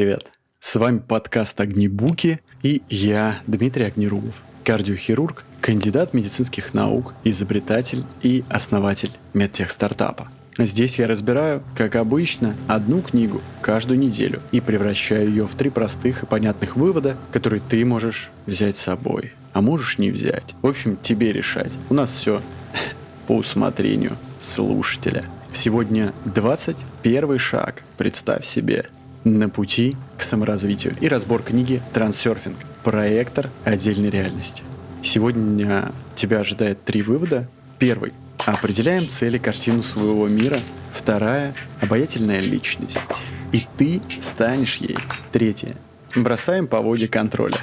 Привет! С вами подкаст «Огнебуки» и я, Дмитрий Огнерубов, кардиохирург, кандидат медицинских наук, изобретатель и основатель медтех-стартапа. Здесь я разбираю, как обычно, одну книгу каждую неделю и превращаю ее в три простых и понятных вывода, которые ты можешь взять с собой, а можешь не взять. В общем, тебе решать. У нас все по усмотрению слушателя. Сегодня 21 шаг, представь себе, на пути к саморазвитию и разбор книги «Трансерфинг. Проектор отдельной реальности». Сегодня тебя ожидает три вывода. Первый. Определяем цели картину своего мира. Вторая. Обаятельная личность. И ты станешь ей. Третье. Бросаем по воде контроля.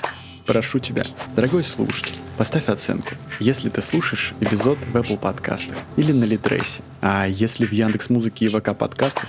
Прошу тебя, дорогой слушатель, поставь оценку, если ты слушаешь эпизод в Apple подкастах или на Литресе. А если в Яндекс Музыке и ВК подкастах,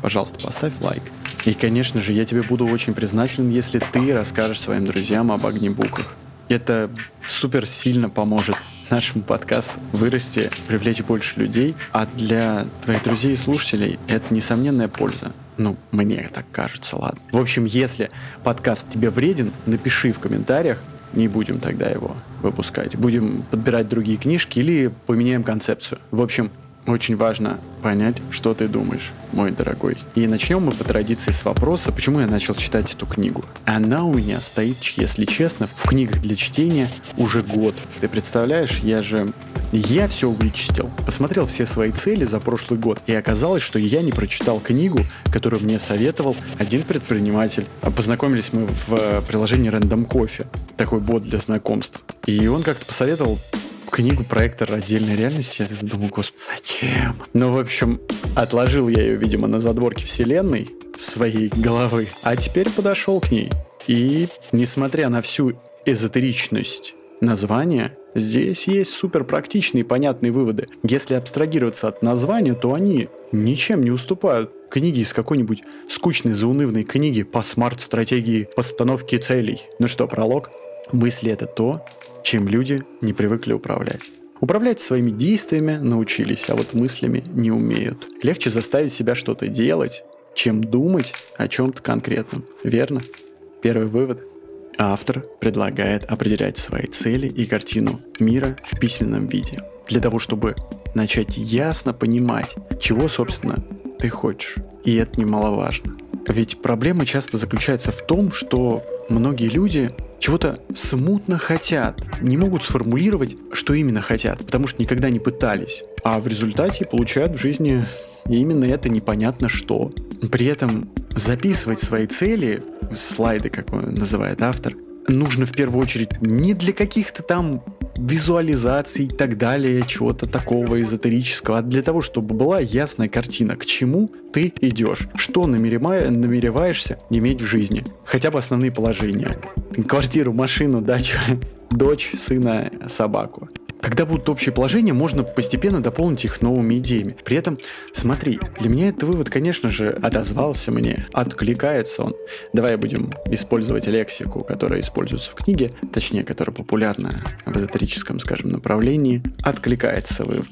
пожалуйста, поставь лайк. И, конечно же, я тебе буду очень признателен, если ты расскажешь своим друзьям об огнебуках. Это супер сильно поможет нашему подкасту вырасти, привлечь больше людей, а для твоих друзей и слушателей это несомненная польза. Ну, мне так кажется, ладно. В общем, если подкаст тебе вреден, напиши в комментариях, не будем тогда его выпускать. Будем подбирать другие книжки или поменяем концепцию. В общем, очень важно понять, что ты думаешь, мой дорогой. И начнем мы по традиции с вопроса, почему я начал читать эту книгу. Она у меня стоит, если честно, в книгах для чтения уже год. Ты представляешь, я же я все вычистил, посмотрел все свои цели за прошлый год, и оказалось, что я не прочитал книгу, которую мне советовал один предприниматель. Познакомились мы в э, приложении Random Coffee, такой бот для знакомств. И он как-то посоветовал книгу проектор отдельной реальности. Я думаю, господи, зачем? Ну, в общем, отложил я ее, видимо, на задворке вселенной своей головы, а теперь подошел к ней. И, несмотря на всю эзотеричность названия, здесь есть супер практичные и понятные выводы. Если абстрагироваться от названия, то они ничем не уступают книге из какой-нибудь скучной заунывной книги по смарт-стратегии постановки целей. Ну что, пролог? Мысли — это то, чем люди не привыкли управлять. Управлять своими действиями научились, а вот мыслями не умеют. Легче заставить себя что-то делать, чем думать о чем-то конкретном. Верно? Первый вывод. Автор предлагает определять свои цели и картину мира в письменном виде. Для того, чтобы начать ясно понимать, чего, собственно, ты хочешь. И это немаловажно. Ведь проблема часто заключается в том, что многие люди чего-то смутно хотят, не могут сформулировать, что именно хотят, потому что никогда не пытались. А в результате получают в жизни именно это непонятно что. При этом записывать свои цели, слайды, как он называет автор, нужно в первую очередь не для каких-то там визуализаций и так далее, чего-то такого эзотерического, а для того, чтобы была ясная картина, к чему ты идешь, что намереваешься иметь в жизни. Хотя бы основные положения. Квартиру, машину, дачу, дочь, сына, собаку. Когда будут общие положения, можно постепенно дополнить их новыми идеями. При этом, смотри, для меня этот вывод, конечно же, отозвался мне, откликается он. Давай будем использовать лексику, которая используется в книге, точнее, которая популярна в эзотерическом, скажем, направлении. Откликается вывод.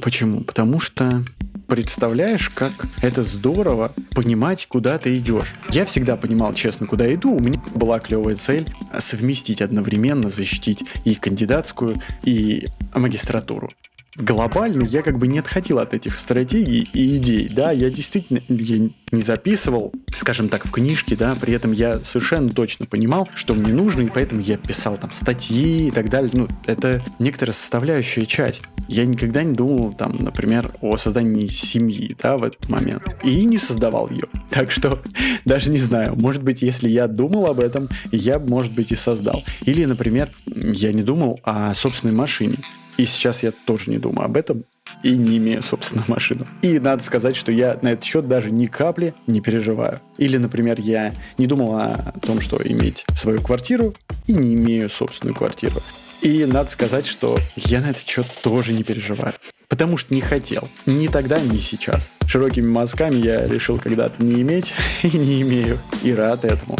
Почему? Потому что представляешь, как это здорово понимать, куда ты идешь. Я всегда понимал, честно, куда иду. У меня была клевая цель совместить одновременно, защитить и кандидатскую, и магистратуру глобально я как бы не отходил от этих стратегий и идей, да, я действительно я не записывал, скажем так, в книжке, да, при этом я совершенно точно понимал, что мне нужно, и поэтому я писал там статьи и так далее, ну, это некоторая составляющая часть. Я никогда не думал, там, например, о создании семьи, да, в этот момент, и не создавал ее. Так что, даже не знаю, может быть, если я думал об этом, я, может быть, и создал. Или, например, я не думал о собственной машине. И сейчас я тоже не думаю об этом и не имею собственную машину. И надо сказать, что я на этот счет даже ни капли не переживаю. Или, например, я не думал о том, что иметь свою квартиру и не имею собственную квартиру. И надо сказать, что я на этот счет тоже не переживаю. Потому что не хотел. Ни тогда, ни сейчас. Широкими мазками я решил когда-то не иметь и не имею. И рад этому.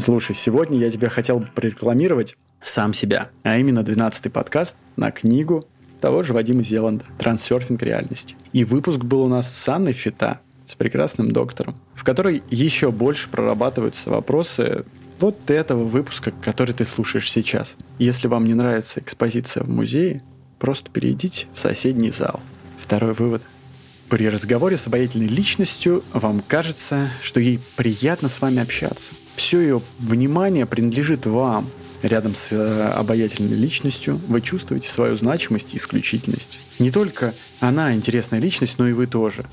Слушай, сегодня я тебе хотел бы прорекламировать сам себя, а именно 12-й подкаст на книгу того же Вадима Зеланда «Трансерфинг реальности». И выпуск был у нас с Анной Фита, с прекрасным доктором, в которой еще больше прорабатываются вопросы вот этого выпуска, который ты слушаешь сейчас. Если вам не нравится экспозиция в музее, просто перейдите в соседний зал. Второй вывод. При разговоре с обаятельной личностью вам кажется, что ей приятно с вами общаться. Все ее внимание принадлежит вам. Рядом с э, обаятельной личностью вы чувствуете свою значимость и исключительность. Не только она интересная личность, но и вы тоже.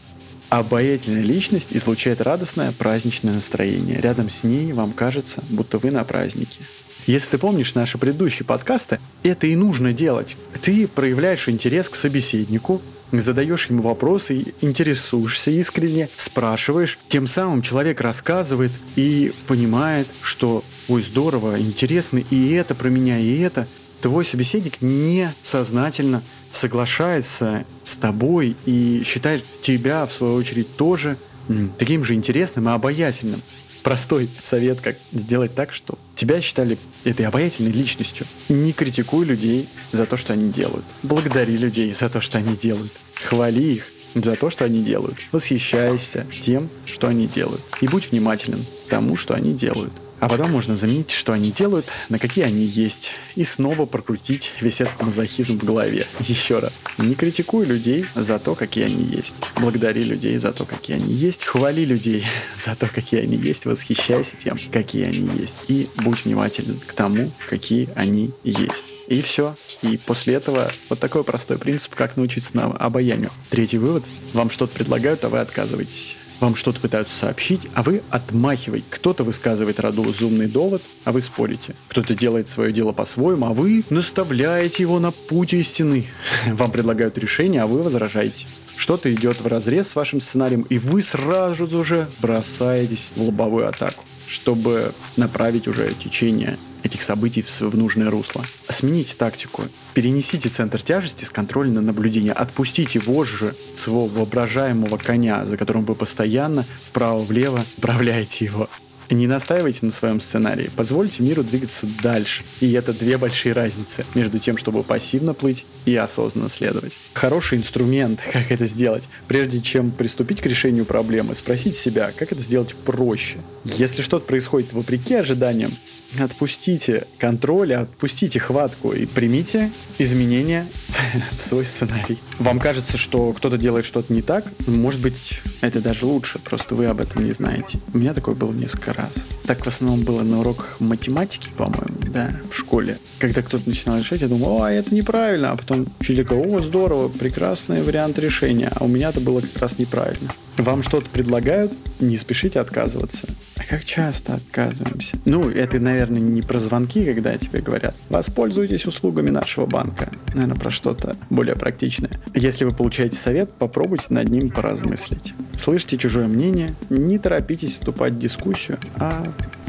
Обаятельная личность излучает радостное праздничное настроение. Рядом с ней вам кажется, будто вы на празднике. Если ты помнишь наши предыдущие подкасты, это и нужно делать. Ты проявляешь интерес к собеседнику, задаешь ему вопросы, интересуешься искренне, спрашиваешь. Тем самым человек рассказывает и понимает, что ой, здорово, интересно, и это про меня, и это твой собеседник несознательно соглашается с тобой и считает тебя, в свою очередь, тоже таким же интересным и обаятельным. Простой совет, как сделать так, что тебя считали этой обаятельной личностью. Не критикуй людей за то, что они делают. Благодари людей за то, что они делают. Хвали их за то, что они делают. Восхищайся тем, что они делают. И будь внимателен тому, что они делают. А потом можно заменить, что они делают, на какие они есть, и снова прокрутить весь этот мазохизм в голове. Еще раз. Не критикуй людей за то, какие они есть. Благодари людей за то, какие они есть. Хвали людей за то, какие они есть. Восхищайся тем, какие они есть. И будь внимателен к тому, какие они есть. И все. И после этого вот такой простой принцип, как научиться на обаянию. Третий вывод. Вам что-то предлагают, а вы отказываетесь вам что-то пытаются сообщить, а вы отмахиваете. Кто-то высказывает разумный довод, а вы спорите. Кто-то делает свое дело по-своему, а вы наставляете его на путь истины. Вам предлагают решение, а вы возражаете. Что-то идет в разрез с вашим сценарием, и вы сразу же бросаетесь в лобовую атаку, чтобы направить уже течение этих событий в нужное русло. Смените тактику. Перенесите центр тяжести с контроля на наблюдение. Отпустите вожжи своего воображаемого коня, за которым вы постоянно вправо-влево управляете его. Не настаивайте на своем сценарии, позвольте миру двигаться дальше. И это две большие разницы между тем, чтобы пассивно плыть и осознанно следовать. Хороший инструмент, как это сделать. Прежде чем приступить к решению проблемы, спросить себя, как это сделать проще. Если что-то происходит вопреки ожиданиям, отпустите контроль, отпустите хватку и примите изменения в свой сценарий. Вам кажется, что кто-то делает что-то не так, может быть, это даже лучше, просто вы об этом не знаете. У меня такое было несколько раз. Так в основном было на уроках математики, по-моему, да, в школе. Когда кто-то начинал решать, я думал, о, это неправильно, а потом говорит, о, здорово, прекрасный вариант решения, а у меня это было как раз неправильно. Вам что-то предлагают, не спешите отказываться. А как часто отказываемся? Ну, это, наверное, не про звонки, когда тебе говорят, воспользуйтесь услугами нашего банка. Наверное, про что-то более практичное. Если вы получаете совет, попробуйте над ним поразмыслить. Слышите чужое мнение, не торопитесь вступать в дискуссию, а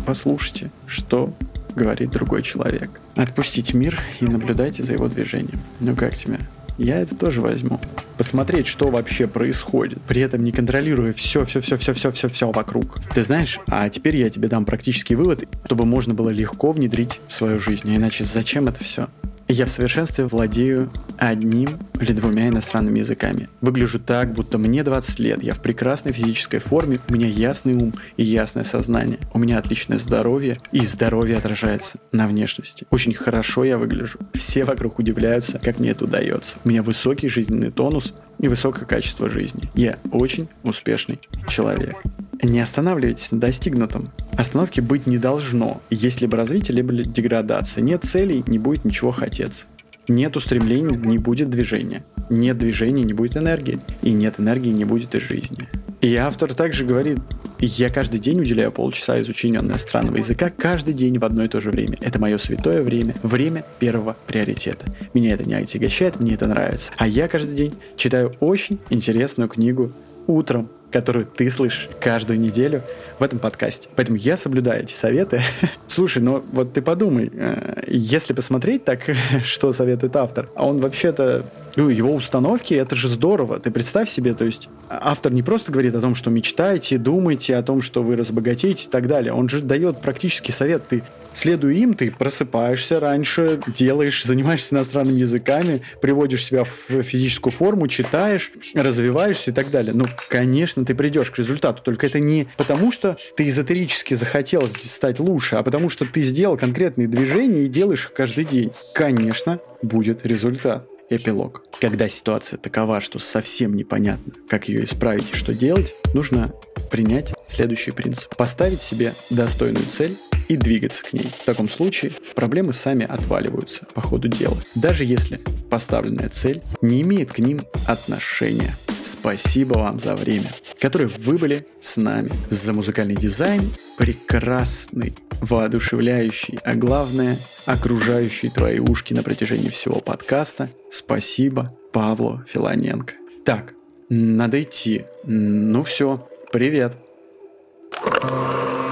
послушайте, что говорит другой человек. Отпустите мир и наблюдайте за его движением. Ну как тебе? Я это тоже возьму. Посмотреть, что вообще происходит, при этом не контролируя все, все, все, все, все, все, все вокруг. Ты знаешь, а теперь я тебе дам практический вывод, чтобы можно было легко внедрить в свою жизнь. А иначе зачем это все? Я в совершенстве владею одним или двумя иностранными языками. Выгляжу так, будто мне 20 лет, я в прекрасной физической форме, у меня ясный ум и ясное сознание. У меня отличное здоровье, и здоровье отражается на внешности. Очень хорошо я выгляжу. Все вокруг удивляются, как мне это удается. У меня высокий жизненный тонус и высокое качество жизни. Я очень успешный человек. Не останавливайтесь на достигнутом. Остановки быть не должно. Есть либо развитие, либо деградация. Нет целей, не будет ничего хотеться. Нет устремлений, не будет движения. Нет движения, не будет энергии. И нет энергии, не будет и жизни. И автор также говорит, я каждый день уделяю полчаса изучению иностранного языка, каждый день в одно и то же время. Это мое святое время, время первого приоритета. Меня это не отягощает, мне это нравится. А я каждый день читаю очень интересную книгу утром, которую ты слышишь каждую неделю в этом подкасте. Поэтому я соблюдаю эти советы. Слушай, ну вот ты подумай, э, если посмотреть так, что советует автор, а он вообще-то его установки, это же здорово. Ты представь себе, то есть автор не просто говорит о том, что мечтайте, думайте о том, что вы разбогатеете и так далее. Он же дает практический совет. Ты следуя им, ты просыпаешься раньше, делаешь, занимаешься иностранными языками, приводишь себя в физическую форму, читаешь, развиваешься и так далее. Ну, конечно, ты придешь к результату, только это не потому, что ты эзотерически захотел стать лучше, а потому что ты сделал конкретные движения и делаешь их каждый день. Конечно, будет результат. Эпилог. Когда ситуация такова, что совсем непонятно, как ее исправить и что делать, нужно принять следующий принцип. Поставить себе достойную цель и двигаться к ней. В таком случае проблемы сами отваливаются по ходу дела. Даже если поставленная цель не имеет к ним отношения. Спасибо вам за время, которое вы были с нами. За музыкальный дизайн прекрасный, воодушевляющий, а главное, окружающий твои ушки на протяжении всего подкаста. Спасибо Павлу Филоненко. Так, надо идти. Ну все, привет. Thank.